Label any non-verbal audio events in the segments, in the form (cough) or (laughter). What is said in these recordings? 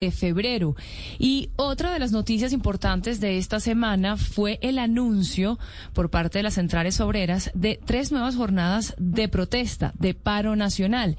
de febrero. Y otra de las noticias importantes de esta semana fue el anuncio por parte de las centrales obreras de tres nuevas jornadas de protesta, de paro nacional.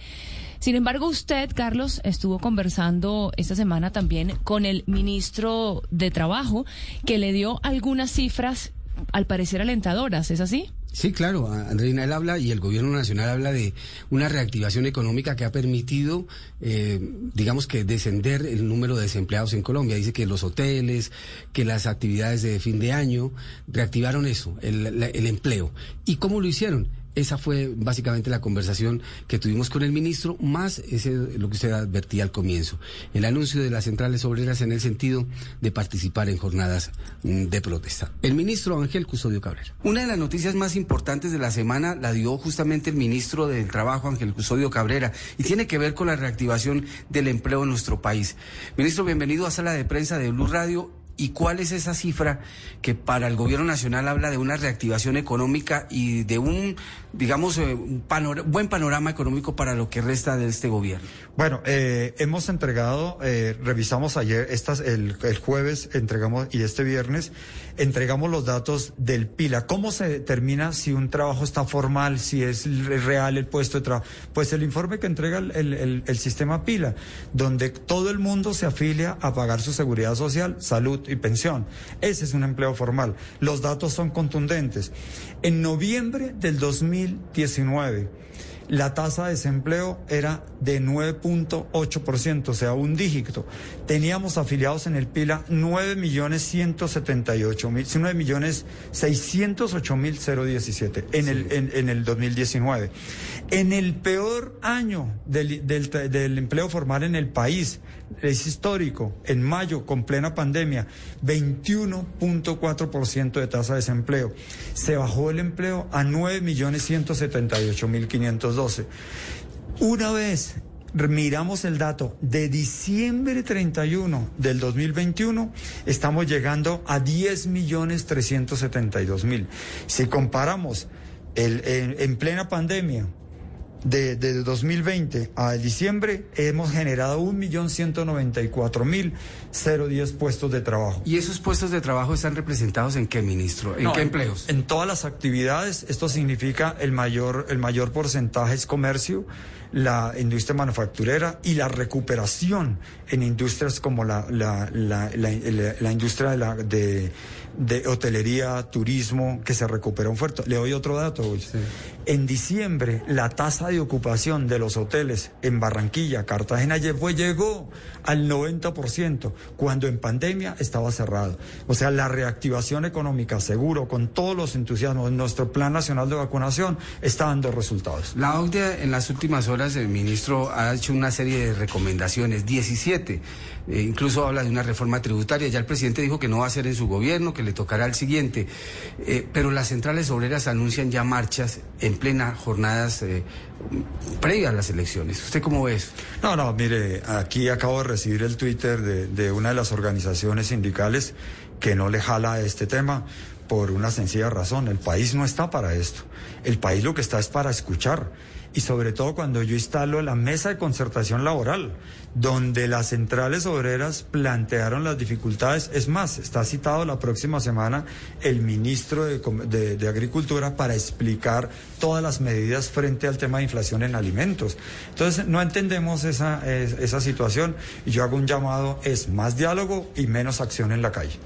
Sin embargo, usted, Carlos, estuvo conversando esta semana también con el ministro de Trabajo, que le dio algunas cifras, al parecer alentadoras, ¿es así? Sí, claro, Andreina, él habla y el gobierno nacional habla de una reactivación económica que ha permitido, eh, digamos que, descender el número de desempleados en Colombia. Dice que los hoteles, que las actividades de fin de año reactivaron eso, el, el empleo. ¿Y cómo lo hicieron? Esa fue básicamente la conversación que tuvimos con el ministro, más ese, lo que usted advertía al comienzo, el anuncio de las centrales obreras en el sentido de participar en jornadas mm, de protesta. El ministro Ángel Custodio Cabrera. Una de las noticias más importantes de la semana la dio justamente el ministro del Trabajo, Ángel Custodio Cabrera, y tiene que ver con la reactivación del empleo en nuestro país. Ministro, bienvenido a Sala de Prensa de Blue Radio ¿Y cuál es esa cifra que para el gobierno nacional habla de una reactivación económica y de un, digamos, eh, un buen panorama económico para lo que resta de este gobierno? Bueno, eh, hemos entregado, eh, revisamos ayer, estas, el, el, jueves entregamos y este viernes entregamos los datos del PILA. ¿Cómo se determina si un trabajo está formal, si es real el puesto de trabajo? Pues el informe que entrega el, el sistema PILA, donde todo el mundo se afilia a pagar su seguridad social, salud y pensión. Ese es un empleo formal. Los datos son contundentes. En noviembre del 2019, la tasa de desempleo era de 9.8%, o sea, un dígito. Teníamos afiliados en el PILA 9 millones 178 mil, 9 millones 608 mil 017 en, el, en, el 2019. En el peor año del, del, del empleo formal en el país, es histórico, en mayo, con plena pandemia, 21.4% de tasa de desempleo. Se bajó el empleo a 9.178.512. Una vez miramos el dato de diciembre 31 del 2021, estamos llegando a 10.372.000. Si comparamos el, en plena pandemia de, de 2020 a diciembre hemos generado 1.194.010 puestos de trabajo. ¿Y esos puestos de trabajo están representados en qué, ministro? ¿En qué empleos? En, en, todas las actividades. Esto significa el mayor, el mayor porcentaje es comercio, la industria manufacturera y la recuperación en industrias como la, la, la, la industria de, la, de, de, hotelería, turismo, que se recuperó fuerte. Le doy otro dato. Sí. En diciembre, la tasa de ocupación de los hoteles en Barranquilla, Cartagena, llegó al 90%, cuando en pandemia estaba cerrado. O sea, la reactivación económica, seguro, con todos los entusiasmos, nuestro Plan Nacional de Vacunación está dando resultados. La OCDE en las últimas horas, el ministro ha hecho una serie de recomendaciones, 17. Eh, incluso habla de una reforma tributaria. Ya el presidente dijo que no va a ser en su gobierno, que le tocará al siguiente. Eh, pero las centrales obreras anuncian ya marchas en plena jornadas eh, previas a las elecciones. ¿Usted cómo ve eso? No, no, mire, aquí acabo de recibir el Twitter de, de una de las organizaciones sindicales que no le jala este tema por una sencilla razón. El país no está para esto. El país lo que está es para escuchar y sobre todo cuando yo instalo la mesa de concertación laboral, donde las centrales obreras plantearon las dificultades. Es más, está citado la próxima semana el ministro de, de, Agricultura para explicar todas las medidas frente al tema de inflación en alimentos. Entonces, no entendemos esa, esa situación y yo hago un llamado, es más diálogo y menos acción en la calle.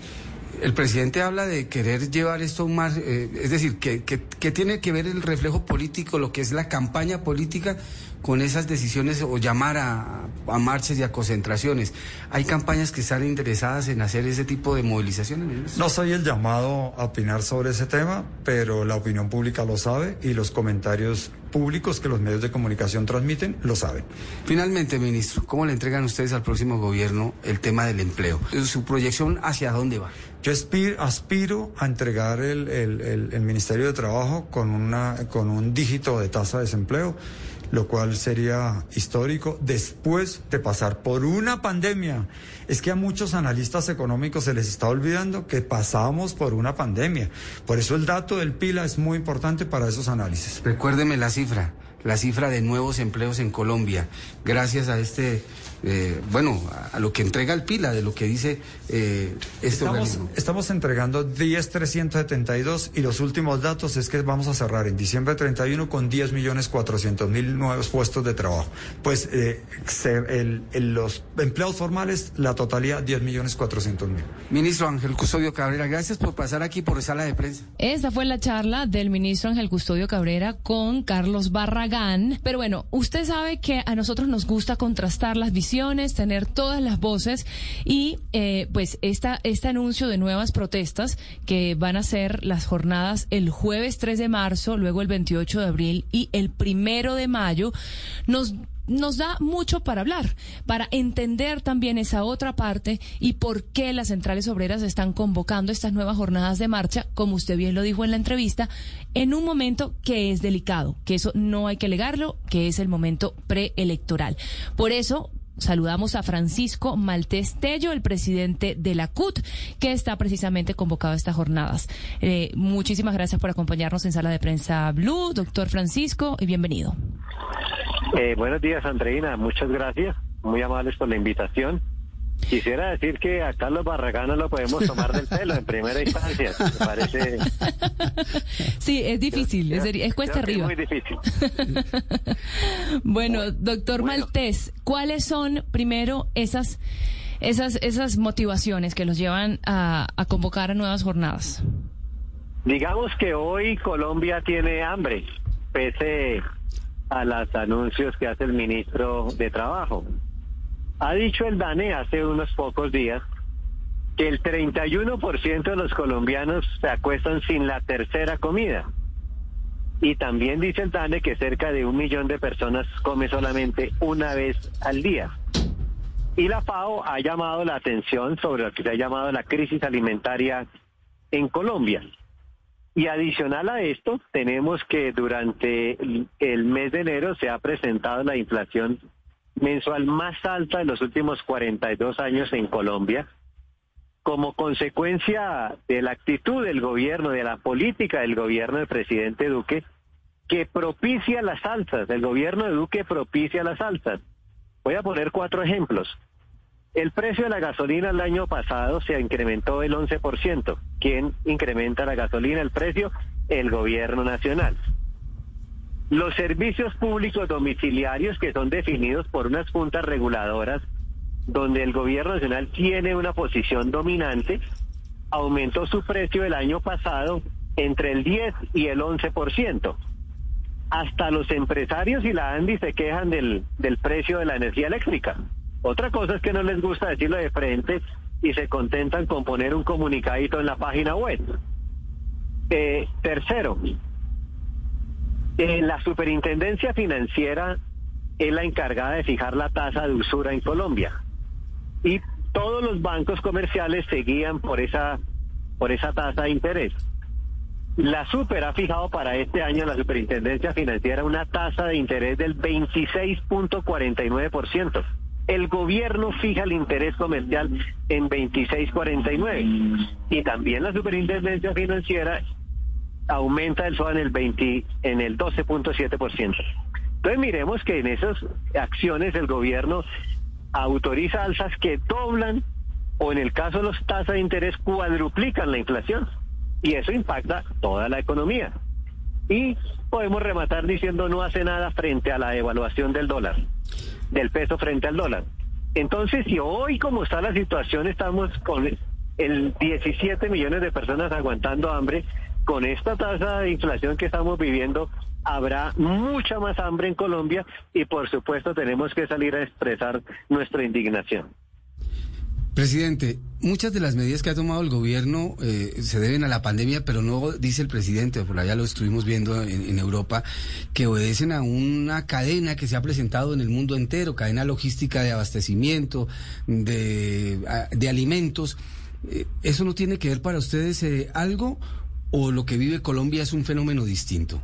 El presidente habla de querer llevar esto más, eh, es decir, que, que, que, tiene que ver el reflejo político, lo que es la campaña política con esas decisiones o llamar a, a, marchas y a concentraciones. ¿Hay campañas que están interesadas en hacer ese tipo de movilizaciones? No soy el llamado a opinar sobre ese tema, pero la opinión pública lo sabe y los comentarios públicos que los medios de comunicación transmiten lo saben. Finalmente, ministro, ¿cómo le entregan ustedes al próximo gobierno el tema del empleo? ¿Su proyección hacia dónde va? Yo aspiro, a entregar el, Ministerio de Trabajo con, con un dígito de tasa de desempleo, lo cual sería histórico después de pasar por una pandemia. Es que a muchos analistas económicos se les está olvidando que pasamos por una pandemia. Por eso el dato del PILA es muy importante para esos análisis. Recuérdeme la cifra, la cifra de nuevos empleos en Colombia, gracias a este eh, bueno, a, lo que entrega el PILA, de lo que dice eh, este estamos, organismo. Estamos entregando 10.372 y los últimos datos es que vamos a cerrar en diciembre 31 con 10 millones 400 mil nuevos puestos de trabajo. Pues eh, los empleados formales, la totalidad 10 millones 400 mil. Ministro Ángel Custodio Cabrera, gracias por pasar aquí por sala de prensa. Esta fue la charla del ministro Ángel Custodio Cabrera con Carlos Barragán. Pero bueno, usted sabe que a nosotros nos gusta contrastar las visiones tener todas las voces y eh, pues esta, este anuncio de nuevas protestas que van a ser las jornadas el jueves 3 de marzo, luego el 28 de abril y el primero de mayo, nos nos da mucho para hablar, para entender también esa otra parte y por qué las centrales obreras están convocando estas nuevas jornadas de marcha, como usted bien lo dijo en la entrevista, en un momento que es delicado, que eso no hay que legarlo, que es el momento preelectoral. Por eso, Saludamos a Francisco Maltés Tello, el presidente de la CUT, que está precisamente convocado a estas jornadas. Eh, muchísimas gracias por acompañarnos en Sala de Prensa Blue, doctor Francisco, y bienvenido. Eh, buenos días, Andreina. Muchas gracias. Muy amables por la invitación. Quisiera decir que a Carlos Barragán no lo podemos tomar del pelo en primera instancia. Me parece. (laughs) Sí, es difícil, es, cuesta arriba. Es muy difícil. (laughs) bueno, doctor Maltés, ¿cuáles son primero esas, esas, esas motivaciones que los llevan a, a convocar a nuevas jornadas? Digamos que hoy Colombia tiene hambre, pese a los anuncios que hace el ministro de Trabajo. Ha dicho el DANE hace unos pocos días que el 31% de los colombianos se acuestan sin la tercera comida. Y también dice el DANE que cerca de un millón de personas come solamente una vez al día. Y la FAO ha llamado la atención sobre lo que se ha llamado la crisis alimentaria en Colombia. Y adicional a esto, tenemos que durante el mes de enero se ha presentado la inflación mensual más alta de los últimos 42 años en Colombia, como consecuencia de la actitud del gobierno, de la política del gobierno del presidente Duque, que propicia las alzas. El gobierno de Duque propicia las alzas. Voy a poner cuatro ejemplos. El precio de la gasolina el año pasado se incrementó el 11%. ¿Quién incrementa la gasolina, el precio? El gobierno nacional. Los servicios públicos domiciliarios que son definidos por unas juntas reguladoras donde el gobierno nacional tiene una posición dominante, aumentó su precio el año pasado entre el 10 y el 11%. Hasta los empresarios y la ANDI se quejan del, del precio de la energía eléctrica. Otra cosa es que no les gusta decirlo de frente y se contentan con poner un comunicadito en la página web. Eh, tercero, eh, la superintendencia financiera es la encargada de fijar la tasa de usura en Colombia. Y todos los bancos comerciales se guían por esa, por esa tasa de interés. La Super ha fijado para este año la Superintendencia Financiera una tasa de interés del 26.49%. El gobierno fija el interés comercial en 26.49 y también la Superintendencia Financiera aumenta el SOA en el 20, en el 12.7%. Entonces miremos que en esas acciones el gobierno autoriza alzas que doblan o en el caso de los tasas de interés cuadruplican la inflación y eso impacta toda la economía. Y podemos rematar diciendo no hace nada frente a la devaluación del dólar, del peso frente al dólar. Entonces, si hoy como está la situación estamos con el 17 millones de personas aguantando hambre, con esta tasa de inflación que estamos viviendo, habrá mucha más hambre en Colombia y por supuesto tenemos que salir a expresar nuestra indignación. Presidente, muchas de las medidas que ha tomado el gobierno eh, se deben a la pandemia, pero no dice el presidente, por allá lo estuvimos viendo en, Europa, que obedecen a una cadena que se ha presentado en el mundo entero, cadena logística de abastecimiento, de, de alimentos. Eh, ¿Eso no tiene que ver para ustedes eh, algo o lo que vive Colombia es un fenómeno distinto?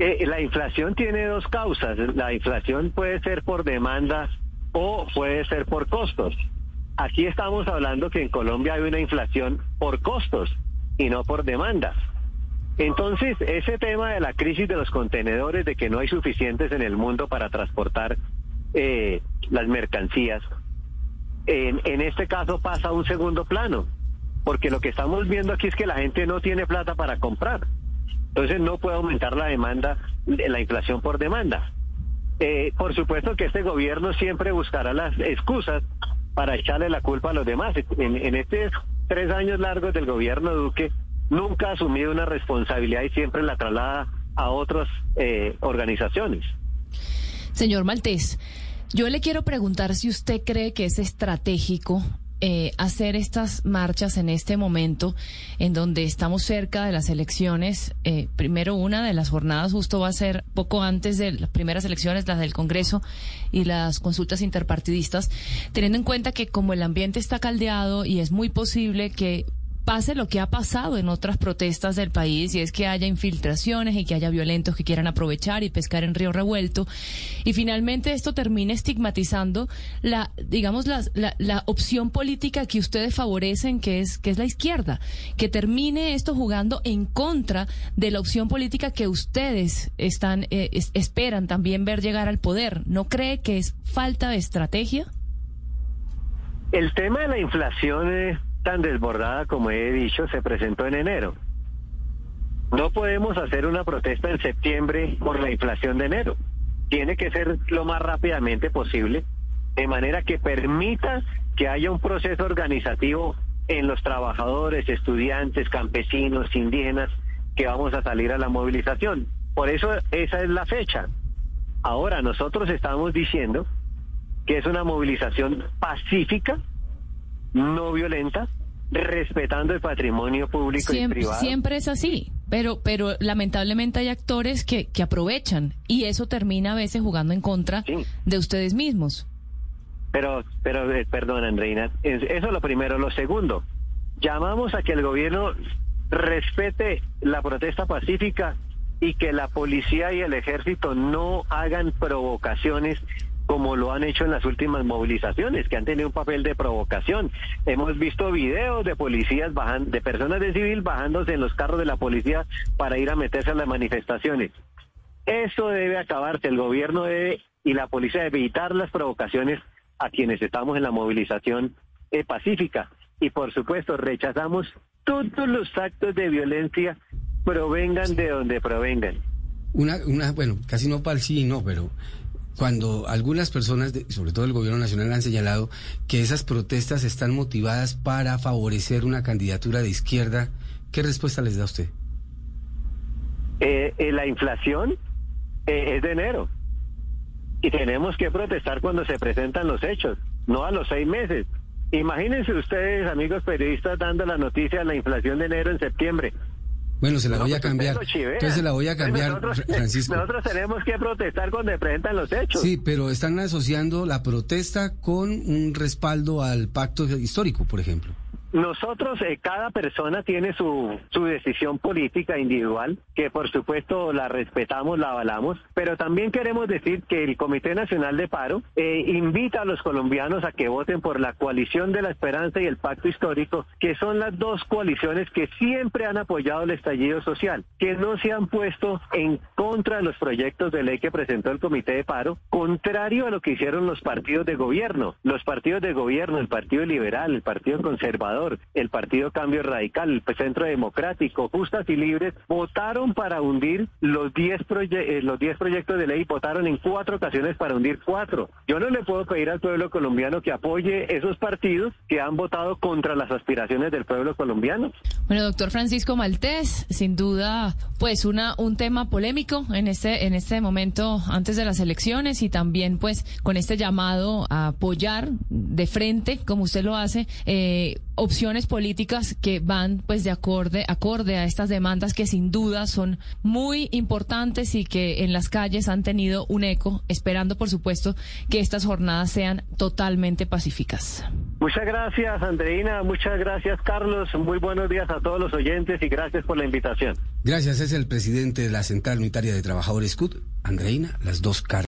Eh, la inflación tiene dos causas. La inflación puede ser por demanda o puede ser por costos. Aquí estamos hablando que en Colombia hay una inflación por costos y no por demanda. Entonces, ese tema de la crisis de los contenedores, de que no hay suficientes en el mundo para transportar eh, las mercancías, en, en este caso pasa a un segundo plano, porque lo que estamos viendo aquí es que la gente no tiene plata para comprar. Entonces no puede aumentar la demanda, la inflación por demanda. Eh, por supuesto que este gobierno siempre buscará las excusas para echarle la culpa a los demás. En, en estos tres años largos del gobierno Duque, nunca ha asumido una responsabilidad y siempre la traslada a otras eh, organizaciones. Señor Maltés, yo le quiero preguntar si usted cree que es estratégico eh, hacer estas marchas en este momento en donde estamos cerca de las elecciones. Eh, primero, una de las jornadas justo va a ser poco antes de las primeras elecciones, las del Congreso y las consultas interpartidistas, teniendo en cuenta que como el ambiente está caldeado y es muy posible que pase lo que ha pasado en otras protestas del país y es que haya infiltraciones y que haya violentos que quieran aprovechar y pescar en río revuelto. Y finalmente esto termine estigmatizando la digamos la, la, opción política que ustedes favorecen que es que es la izquierda que termine esto jugando en contra de la opción política que ustedes están eh, esperan también ver llegar al poder. No cree que es falta de estrategia el tema de la inflación es tan desbordada como he dicho se presentó en enero. No podemos hacer una protesta en septiembre por la inflación de enero. Tiene que ser lo más rápidamente posible, de manera que permita que haya un proceso organizativo en los trabajadores, estudiantes, campesinos, indígenas, que vamos a salir a la movilización. Por eso esa es la fecha. Ahora nosotros estamos diciendo que es una movilización pacífica, no violenta, respetando el patrimonio público siempre, y privado. Siempre es así, pero, pero lamentablemente hay actores que, que aprovechan y eso termina a veces jugando en contra de ustedes mismos. Pero, pero, eh, perdón, Andreina, eso es lo primero. Lo segundo, llamamos a que el gobierno respete la protesta pacífica y que la policía y el ejército no hagan provocaciones como lo han hecho en las últimas movilizaciones, que han tenido un papel de provocación. Hemos visto videos de policías bajan, de personas de civil bajándose en los carros de la policía para ir a meterse a las manifestaciones. Eso debe acabarse. El gobierno debe y la policía evitar las provocaciones a quienes estamos en la movilización eh, pacífica. Y por supuesto, rechazamos todos los actos de violencia, provengan de donde provengan. Una, una, bueno, casi no para el sí, no, pero cuando algunas personas, sobre todo el gobierno nacional, han señalado que esas protestas están motivadas para favorecer una candidatura de izquierda, ¿qué respuesta les da usted? Eh, eh, la inflación eh, es de enero y tenemos que protestar cuando se presentan los hechos, no a los seis meses. Imagínense ustedes, amigos periodistas, dando la noticia de la inflación de enero en septiembre. Bueno, se la voy a pues, cambiar. Entonces se la voy a cambiar, Francisco. Nosotros tenemos que protestar cuando se presentan los hechos. Sí, pero están asociando la protesta con un respaldo al pacto histórico, por ejemplo. Nosotros, eh, cada persona tiene su, su decisión política individual, que por supuesto la respetamos, la avalamos, pero también queremos decir que el Comité Nacional de Paro eh, invita a los colombianos a que voten por la coalición de la esperanza y el pacto histórico, que son las dos coaliciones que siempre han apoyado el estallido social, que no se han puesto en contra de los proyectos de ley que presentó el Comité de Paro, contrario a lo que hicieron los partidos de gobierno. Los partidos de gobierno, el Partido Liberal, el Partido Conservador, el Partido Cambio Radical, el Centro Democrático, Justas y Libres, votaron para hundir los 10 eh, los diez proyectos de ley, votaron en cuatro ocasiones para hundir cuatro. Yo no le puedo pedir al pueblo colombiano que apoye esos partidos que han votado contra las aspiraciones del pueblo colombiano. Bueno, doctor Francisco Maltés, sin duda, pues una un tema polémico en este en este momento antes de las elecciones y también pues con este llamado a apoyar de frente, como usted lo hace, eh, opciones políticas que van pues de acorde, acorde a estas demandas que sin duda son muy importantes y que en las calles han tenido un eco, esperando por supuesto que estas jornadas sean totalmente pacíficas. Muchas gracias Andreina, muchas gracias Carlos, muy buenos días a todos los oyentes y gracias por la invitación. Gracias, es el presidente de la Central Unitaria de Trabajadores CUT, Andreina, las dos caras.